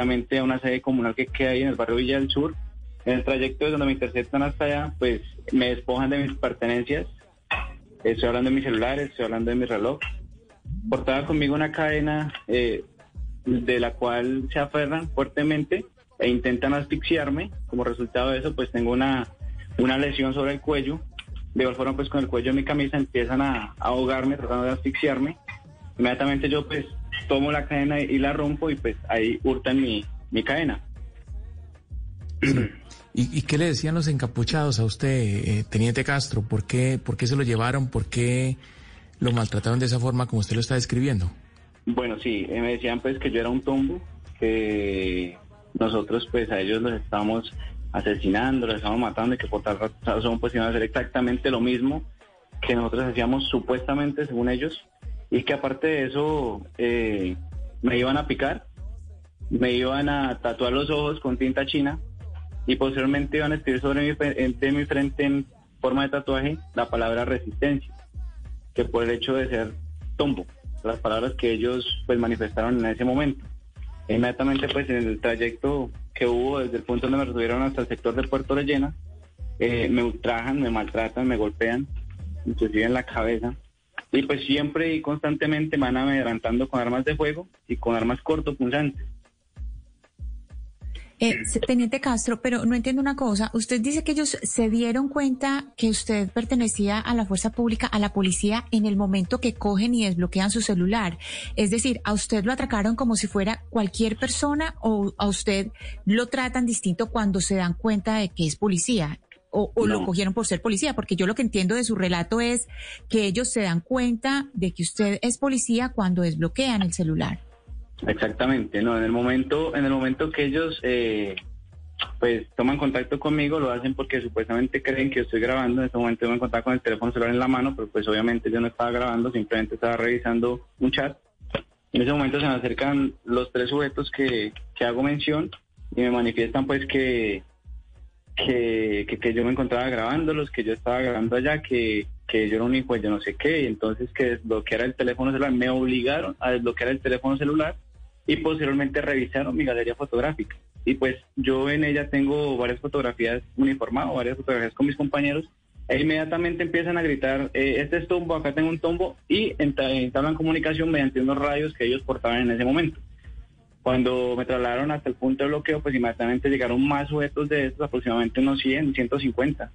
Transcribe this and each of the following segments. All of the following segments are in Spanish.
a una sede comunal que queda ahí en el barrio Villa del Sur. En el trayecto de donde me interceptan hasta allá, pues me despojan de mis pertenencias. Estoy hablando de mis celulares, estoy hablando de mi reloj. Portaba conmigo una cadena eh, de la cual se aferran fuertemente e intentan asfixiarme. Como resultado de eso, pues tengo una, una lesión sobre el cuello. De igual forma, pues con el cuello de mi camisa empiezan a, ahogarme, tratando de asfixiarme. Inmediatamente yo pues tomo la cadena y la rompo y pues ahí hurtan mi, mi cadena. ¿Y, qué le decían los encapuchados a usted, eh, Teniente Castro? ¿Por qué, ¿Por qué se lo llevaron? ¿Por qué lo maltrataron de esa forma como usted lo está describiendo? Bueno, sí, eh, me decían pues que yo era un tombo, que nosotros pues a ellos los estábamos asesinando, los estábamos matando y que por tal razón pues iban a hacer exactamente lo mismo que nosotros hacíamos supuestamente según ellos y que aparte de eso eh, me iban a picar, me iban a tatuar los ojos con tinta china y posteriormente iban a escribir sobre mi, de mi frente en forma de tatuaje la palabra resistencia, que por el hecho de ser tombo, las palabras que ellos pues manifestaron en ese momento. Inmediatamente pues en el trayecto que hubo desde el punto donde me retuvieron hasta el sector de Puerto Rellena, eh, me ultrajan, me maltratan, me golpean, inclusive en la cabeza. Y pues siempre y constantemente me van adelantando con armas de fuego y con armas cortopunzantes. Eh, Teniente Castro, pero no entiendo una cosa. Usted dice que ellos se dieron cuenta que usted pertenecía a la fuerza pública, a la policía, en el momento que cogen y desbloquean su celular. Es decir, ¿a usted lo atracaron como si fuera cualquier persona o a usted lo tratan distinto cuando se dan cuenta de que es policía? O, lo cogieron por ser policía, porque yo lo que entiendo de su relato es que ellos se dan cuenta de que usted es policía cuando desbloquean el celular. Exactamente, no, en el momento, en el momento que ellos eh, pues toman contacto conmigo, lo hacen porque supuestamente creen que yo estoy grabando, en ese momento me encontraba con el teléfono celular en la mano, pero pues obviamente yo no estaba grabando, simplemente estaba revisando un chat. En ese momento se me acercan los tres sujetos que, que hago mención y me manifiestan pues que, que, que, yo me encontraba grabándolos, que yo estaba grabando allá, que, que yo era un hijo de no sé qué, y entonces que desbloqueara el teléfono celular, me obligaron a desbloquear el teléfono celular y posteriormente revisaron mi galería fotográfica. Y pues yo en ella tengo varias fotografías uniformadas, varias fotografías con mis compañeros, e inmediatamente empiezan a gritar, eh, este es tombo, acá tengo un tombo, y entablan comunicación mediante unos radios que ellos portaban en ese momento. Cuando me trasladaron hasta el punto de bloqueo, pues inmediatamente llegaron más sujetos de estos, aproximadamente unos 100, 150.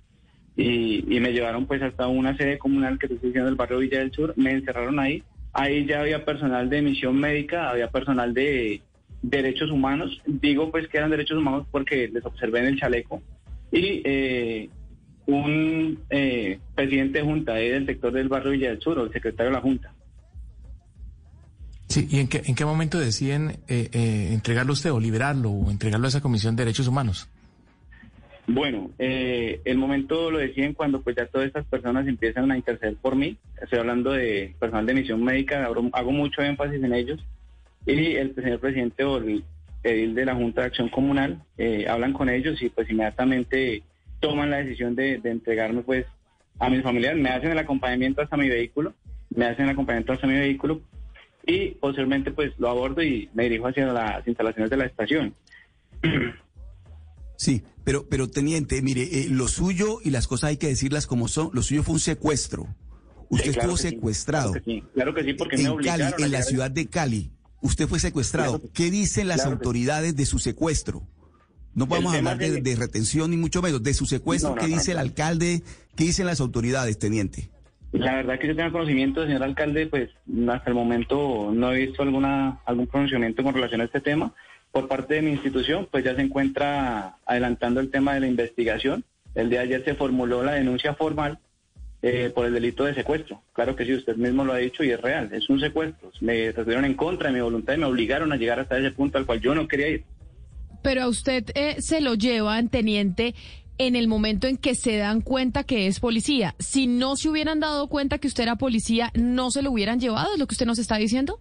Y, me llevaron pues hasta una sede comunal que estoy diciendo del barrio Villa del Sur, me encerraron ahí Ahí ya había personal de misión médica, había personal de derechos humanos. Digo pues que eran derechos humanos porque les observé en el chaleco. Y eh, un eh, presidente de junta del sector del barrio Villa del Sur, el secretario de la junta. Sí, ¿y en qué, en qué momento deciden eh, entregarlo usted o liberarlo o entregarlo a esa Comisión de Derechos Humanos? Bueno, eh, el momento lo deciden cuando pues ya todas estas personas empiezan a interceder por mí. Estoy hablando de personal de misión médica, hago, mucho énfasis en ellos. Y el señor presidente o el edil de la Junta de Acción Comunal eh, hablan con ellos y pues inmediatamente toman la decisión de, entregarme pues a mis familiares. Me hacen el acompañamiento hasta mi vehículo, me hacen el acompañamiento hasta mi vehículo y posteriormente pues lo abordo y me dirijo hacia las instalaciones de la estación. Sí, pero, pero teniente, mire, eh, lo suyo y las cosas hay que decirlas como son. Lo suyo fue un secuestro. Usted estuvo secuestrado. Claro que sí, porque en Cali, en la ciudad de Cali, usted fue secuestrado. ¿Qué dicen las autoridades de su secuestro? No podemos hablar de, retención ni mucho menos. De su secuestro, ¿qué dice el alcalde? ¿Qué dicen las autoridades, teniente? La verdad que yo tengo conocimiento, señor alcalde, pues hasta el momento no he visto alguna algún pronunciamiento con relación a este tema por parte de mi institución, pues ya se encuentra adelantando el tema de la investigación. El día de ayer se formuló la denuncia formal eh, por el delito de secuestro. Claro que sí, usted mismo lo ha dicho y es real, es un secuestro. Me retuvieron en contra de mi voluntad y me obligaron a llegar hasta ese punto al cual yo no quería ir. Pero a usted eh, se lo llevan, teniente, en el momento en que se dan cuenta que es policía. Si no se hubieran dado cuenta que usted era policía, ¿no se lo hubieran llevado? ¿Es lo que usted nos está diciendo?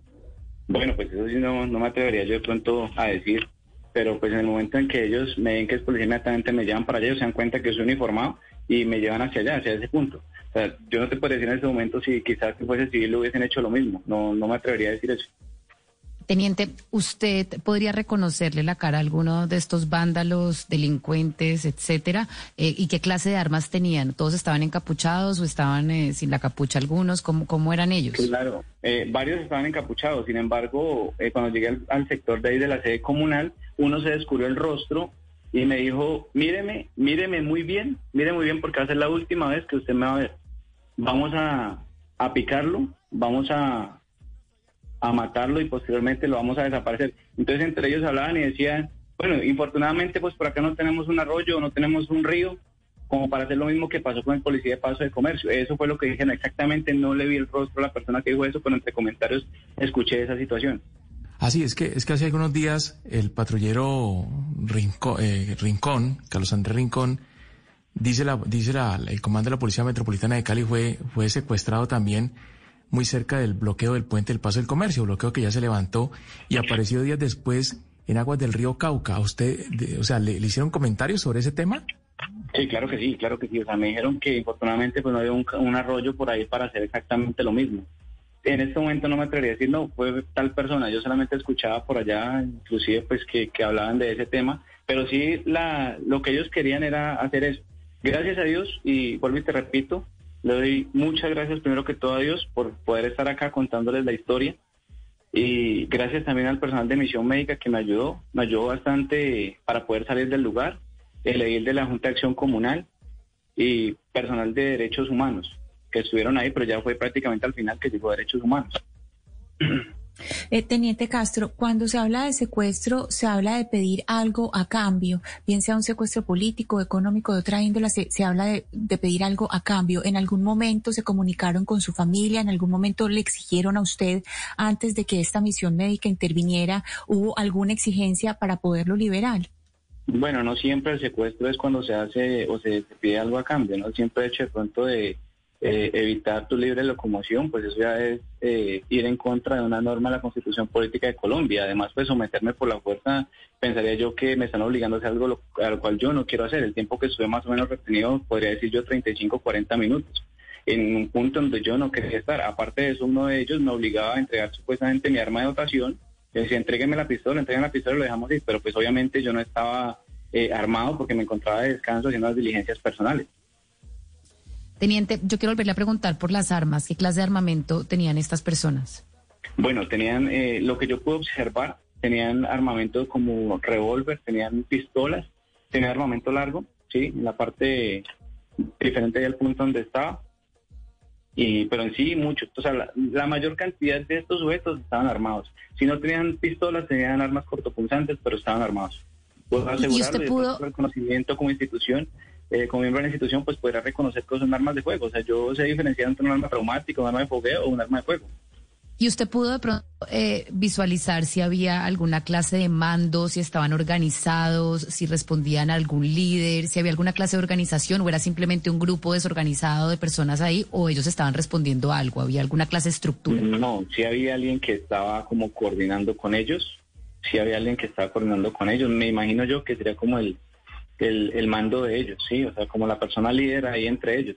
Bueno, pues eso sí no, no me atrevería yo de pronto a decir, pero pues en el momento en que ellos me ven que es policía, inmediatamente me llevan para allá, ellos se dan cuenta que soy uniformado y me llevan hacia allá, hacia ese punto. O sea, yo no te puedo decir en ese momento si quizás si fuese civil lo hubiesen hecho lo mismo, no, no me atrevería a decir eso. Teniente, ¿usted podría reconocerle la cara a alguno de estos vándalos, delincuentes, etcétera? Eh, ¿Y qué clase de armas tenían? ¿Todos estaban encapuchados o estaban eh, sin la capucha algunos? ¿Cómo, cómo eran ellos? Claro, eh, varios estaban encapuchados. Sin embargo, cuando llegué al, sector de ahí de la sede comunal, uno se descubrió el rostro y me dijo, míreme, míreme muy bien, mire muy bien porque va a ser la última vez que usted me va a ver. Vamos a, a picarlo, vamos a a matarlo y posteriormente lo vamos a desaparecer. Entonces entre ellos hablaban y decían, bueno, infortunadamente pues por acá no tenemos un arroyo, no tenemos un río, como para hacer lo mismo que pasó con el policía de paso de comercio. Eso fue lo que dijeron exactamente, no le vi el rostro a la persona que dijo eso, pero entre comentarios escuché esa situación. Así es que es que hace algunos días el patrullero Rincón, eh, Rincón Carlos Andrés Rincón, dice la, dice la, el comando de la Policía Metropolitana de Cali fue, fue secuestrado también muy cerca del bloqueo del puente del Paso del Comercio, bloqueo que ya se levantó y apareció días después en aguas del río Cauca. usted, o sea, ¿le, hicieron comentarios sobre ese tema? Sí, claro que sí, claro que sí. O sea, me dijeron que infortunadamente pues no había un, arroyo por ahí para hacer exactamente lo mismo. En este momento no me atrevería a decir, no, fue tal persona. Yo solamente escuchaba por allá, inclusive pues que, que hablaban de ese tema, pero sí la, lo que ellos querían era hacer eso. Gracias a Dios, y vuelvo y te repito, le doy muchas gracias primero que todo a Dios por poder estar acá contándoles la historia. Y gracias también al personal de misión médica que me ayudó, me ayudó bastante para poder salir del lugar, el edil de la Junta de Acción Comunal y personal de Derechos Humanos que estuvieron ahí, pero ya fue prácticamente al final que llegó a Derechos Humanos. Eh, Teniente Castro, cuando se habla de secuestro, se habla de pedir algo a cambio, bien sea un secuestro político, económico, de otra índole, se, habla de, pedir algo a cambio. ¿En algún momento se comunicaron con su familia? ¿En algún momento le exigieron a usted, antes de que esta misión médica interviniera, hubo alguna exigencia para poderlo liberar? Bueno, no siempre el secuestro es cuando se hace o se, pide algo a cambio, ¿no? Siempre hecho de pronto de eh, evitar tu libre locomoción, pues eso ya es eh, ir en contra de una norma de la Constitución Política de Colombia. Además, pues someterme por la fuerza, pensaría yo que me están obligando a hacer algo a lo cual yo no quiero hacer. El tiempo que estuve más o menos retenido, podría decir yo 35, 40 minutos, en un punto donde yo no quería estar. Aparte de eso, uno de ellos me obligaba a entregar supuestamente mi arma de dotación. Decía, entrégueme la pistola, entreguen la pistola y lo dejamos ir. Pero pues obviamente yo no estaba eh, armado porque me encontraba de descanso haciendo las diligencias personales. Teniente, yo quiero volverle a preguntar por las armas. ¿Qué clase de armamento tenían estas personas? Bueno, tenían, eh, lo que yo pude observar, tenían armamento como revólver, tenían pistolas, tenían armamento largo, sí, en la parte diferente del punto donde estaba. Y, pero en sí, mucho. O sea, la, mayor cantidad de estos sujetos estaban armados. Si no tenían pistolas, tenían armas cortopunzantes, pero estaban armados. Puedo asegurar pudo... el conocimiento como institución eh, como miembro de la institución, pues podrá reconocer que son armas de fuego. O sea, yo sé diferenciar entre un arma traumática, un arma de fogueo o un arma de fuego. ¿Y usted pudo de pronto eh, visualizar si había alguna clase de mando, si estaban organizados, si respondían a algún líder, si había alguna clase de organización o era simplemente un grupo desorganizado de personas ahí o ellos estaban respondiendo a algo? ¿Había alguna clase de estructura? No, sí había alguien que estaba como coordinando con ellos, sí había alguien que estaba coordinando con ellos. Me imagino yo que sería como el el, el mando de ellos, sí, o sea, como la persona líder ahí entre ellos.